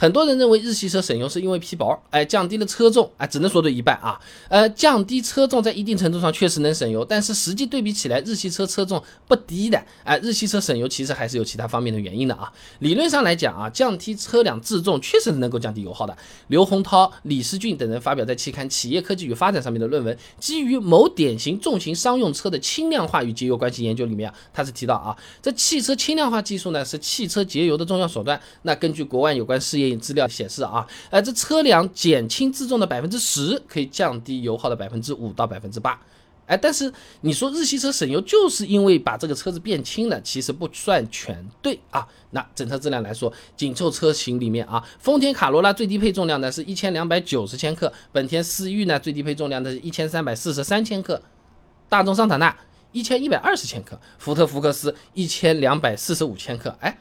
很多人认为日系车省油是因为皮薄，哎，降低了车重，哎，只能说对一半啊。呃，降低车重在一定程度上确实能省油，但是实际对比起来，日系车车重不低的，哎，日系车省油其实还是有其他方面的原因的啊。理论上来讲啊，降低车辆自重确实能够降低油耗的。刘洪涛、李世俊等人发表在期刊《企业科技与发展》上面的论文，基于某典型重型商用车的轻量化与节油关系研究里面啊，他是提到啊，这汽车轻量化技术呢是汽车节油的重要手段。那根据国外有关试验资料显示啊，呃，这车辆减轻自重的百分之十，可以降低油耗的百分之五到百分之八。哎，但是你说日系车省油，就是因为把这个车子变轻了，其实不算全对啊。那整车质量来说，紧凑车型里面啊，丰田卡罗拉最低配重量呢是一千两百九十千克，本田思域呢最低配重量的是一千三百四十三千克，大众桑塔纳一千一百二十千克，福特福克斯一千两百四十五千克。哎。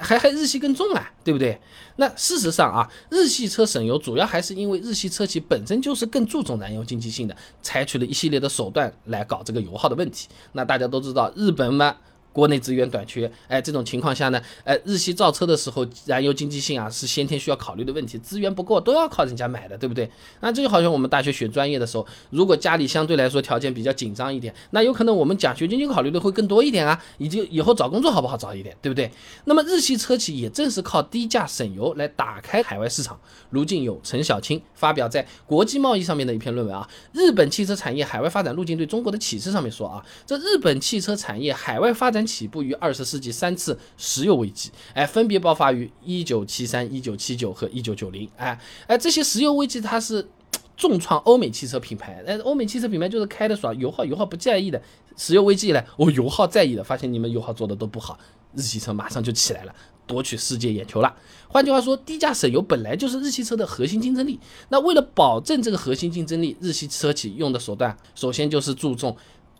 还还日系更重啊，对不对？那事实上啊，日系车省油主要还是因为日系车企本身就是更注重燃油经济性的，采取了一系列的手段来搞这个油耗的问题。那大家都知道，日本嘛。国内资源短缺，哎，这种情况下呢，哎，日系造车的时候，燃油经济性啊是先天需要考虑的问题，资源不够都要靠人家买的，对不对？那这就好像我们大学选专业的时候，如果家里相对来说条件比较紧张一点，那有可能我们奖学金就考虑的会更多一点啊，以及以后找工作好不好找一点，对不对？那么日系车企也正是靠低价省油来打开海外市场。如今有、陈小青发表在国际贸易上面的一篇论文啊，日本汽车产业海外发展路径对中国的启示上面说啊，这日本汽车产业海外发展。起步于二十世纪三次石油危机，哎，分别爆发于一九七三、一九七九和一九九零，哎哎，这些石油危机它是重创欧美汽车品牌，哎，欧美汽车品牌就是开的爽，油耗油耗不在意的，石油危机来，我油耗在意的，发现你们油耗做的都不好，日系车马上就起来了，夺取世界眼球了。换句话说，低价省油本来就是日系车的核心竞争力。那为了保证这个核心竞争力，日系车企用的手段，首先就是注重。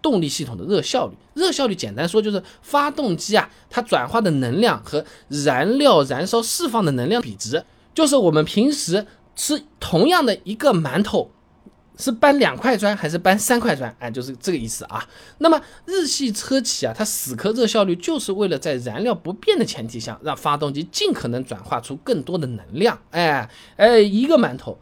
动力系统的热效率，热效率简单说就是发动机啊，它转化的能量和燃料燃烧释放的能量比值，就是我们平时吃同样的一个馒头，是搬两块砖还是搬三块砖，哎，就是这个意思啊。那么日系车企啊，它死磕热效率，就是为了在燃料不变的前提下，让发动机尽可能转化出更多的能量。哎哎，一个馒头。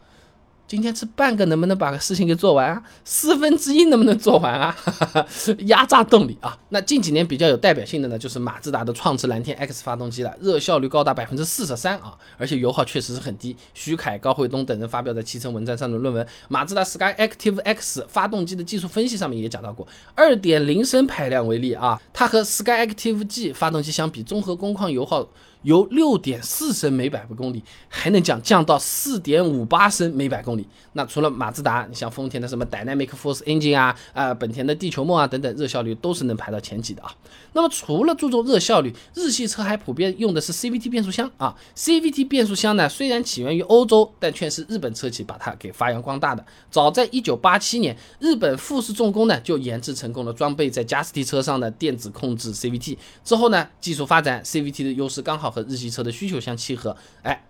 今天吃半个能不能把事情给做完啊？四分之一能不能做完啊？压榨动力啊！那近几年比较有代表性的呢，就是马自达的创驰蓝天 X 发动机了，热效率高达百分之四十三啊，而且油耗确实是很低。徐凯、高慧东等人发表在汽车文章上的论文《马自达 Sky Active X 发动机的技术分析》上面也讲到过，二点零升排量为例啊，它和 Sky Active G 发动机相比，综合工况油耗。由六点四升每百公里还能降降到四点五八升每百公里。那除了马自达，你像丰田的什么 Dynamic Force Engine 啊啊，本田的地球梦啊等等，热效率都是能排到前几的啊。那么除了注重热效率，日系车还普遍用的是 CVT 变速箱啊。CVT 变速箱呢，虽然起源于欧洲，但却是日本车企把它给发扬光大的。早在一九八七年，日本富士重工呢就研制成功了装备在加斯蒂车上的电子控制 CVT。之后呢，技术发展，CVT 的优势刚好。和日系车的需求相契合，哎，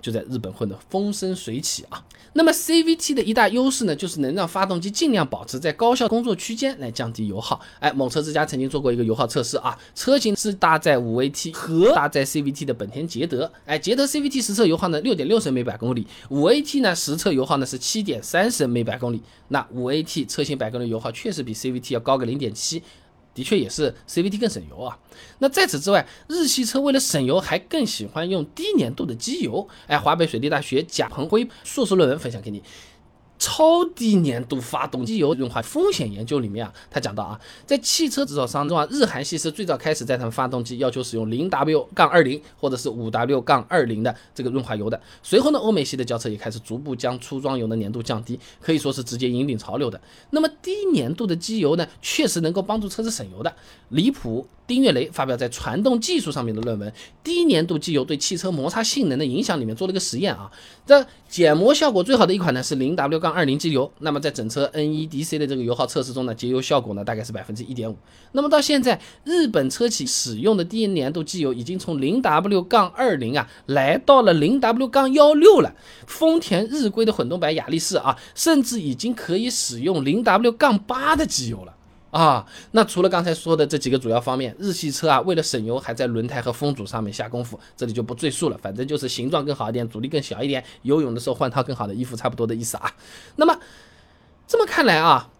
就在日本混得风生水起啊。那么 CVT 的一大优势呢，就是能让发动机尽量保持在高效工作区间来降低油耗。哎，某车之家曾经做过一个油耗测试啊，车型是搭载 5AT 和搭载 CVT 的本田捷德。哎，捷德 CVT 实测油耗呢六点六升每百公里，5AT 呢实测油耗呢是七点三升每百公里。那 5AT 车型百公里油耗确实比 CVT 要高个零点七。的确也是 CVT 更省油啊。那在此之外，日系车为了省油，还更喜欢用低粘度的机油。哎，华北水利大学贾鹏辉硕士论文分享给你。超低粘度发动机油润滑风险研究里面啊，他讲到啊，在汽车制造商中啊，日韩系是最早开始在他们发动机要求使用零 W 杠二零或者是五 W 杠二零的这个润滑油的。随后呢，欧美系的轿车也开始逐步将粗装油的粘度降低，可以说是直接引领潮流的。那么低粘度的机油呢，确实能够帮助车子省油的。离谱。丁月雷发表在传动技术上面的论文《低粘度机油对汽车摩擦性能的影响》里面做了一个实验啊，这减磨效果最好的一款呢是零 W 杠二零机油，那么在整车 NEDC 的这个油耗测试中呢，节油效果呢大概是百分之一点五。那么到现在，日本车企使用的低粘度机油已经从零 W 杠二零啊来到了零 W 杠幺六了。丰田日规的混动版雅力士啊，甚至已经可以使用零 W 杠八的机油了。啊。那除了刚才说的这几个主要方面，日系车啊，为了省油，还在轮胎和风阻上面下功夫，这里就不赘述了。反正就是形状更好一点，阻力更小一点，游泳的时候换套更好的衣服，差不多的意思啊。那么这么看来啊，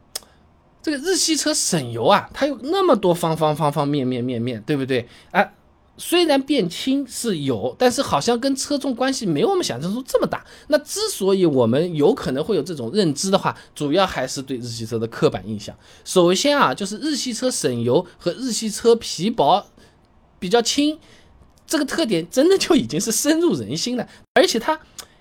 这个日系车省油啊，它有那么多方方方方面面面面，对不对？啊。虽然变轻是有，但是好像跟车重关系没有我们想象中这么大。那之所以我们有可能会有这种认知的话，主要还是对日系车的刻板印象。首先啊，就是日系车省油和日系车皮薄、比较轻，这个特点真的就已经是深入人心了，而且它。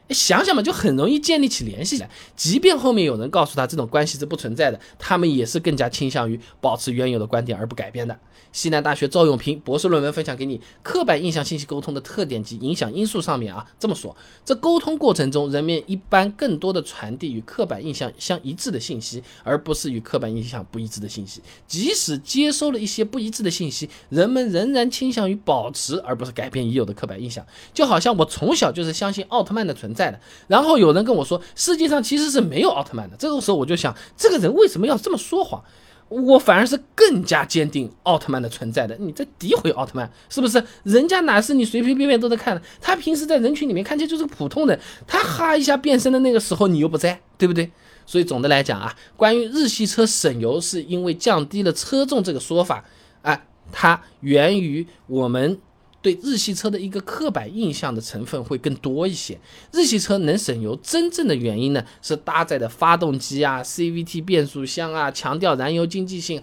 想想嘛，就很容易建立起联系来。即便后面有人告诉他这种关系是不存在的，他们也是更加倾向于保持原有的观点而不改变的。西南大学赵永平博士论文分享给你，刻板印象信息沟通的特点及影响因素上面啊，这么说：这沟通过程中，人们一般更多的传递与刻板印象相一致的信息，而不是与刻板印象不一致的信息。即使接收了一些不一致的信息，人们仍然倾向于保持而不是改变已有的刻板印象。就好像我从小就是相信奥特曼的存。在在的，然后有人跟我说世界上其实是没有奥特曼的，这个时候我就想，这个人为什么要这么说谎？我反而是更加坚定奥特曼的存在的。你在诋毁奥特曼是不是？人家哪是你随随便便都在看的？他平时在人群里面看起来就是个普通人，他哈一下变身的那个时候你又不在，对不对？所以总的来讲啊，关于日系车省油是因为降低了车重这个说法啊，它源于我们。对日系车的一个刻板印象的成分会更多一些。日系车能省油，真正的原因呢是搭载的发动机啊、CVT 变速箱啊、强调燃油经济性、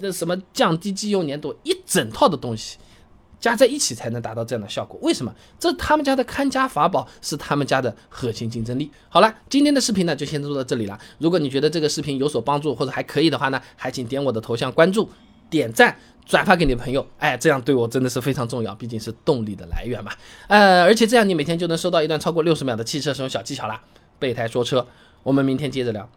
那什么降低机油粘度，一整套的东西加在一起才能达到这样的效果。为什么？这他们家的看家法宝，是他们家的核心竞争力。好了，今天的视频呢就先做到这里了。如果你觉得这个视频有所帮助或者还可以的话呢，还请点我的头像关注、点赞。转发给你的朋友，哎，这样对我真的是非常重要，毕竟是动力的来源嘛。呃，而且这样你每天就能收到一段超过六十秒的汽车使用小技巧啦。备胎说车，我们明天接着聊。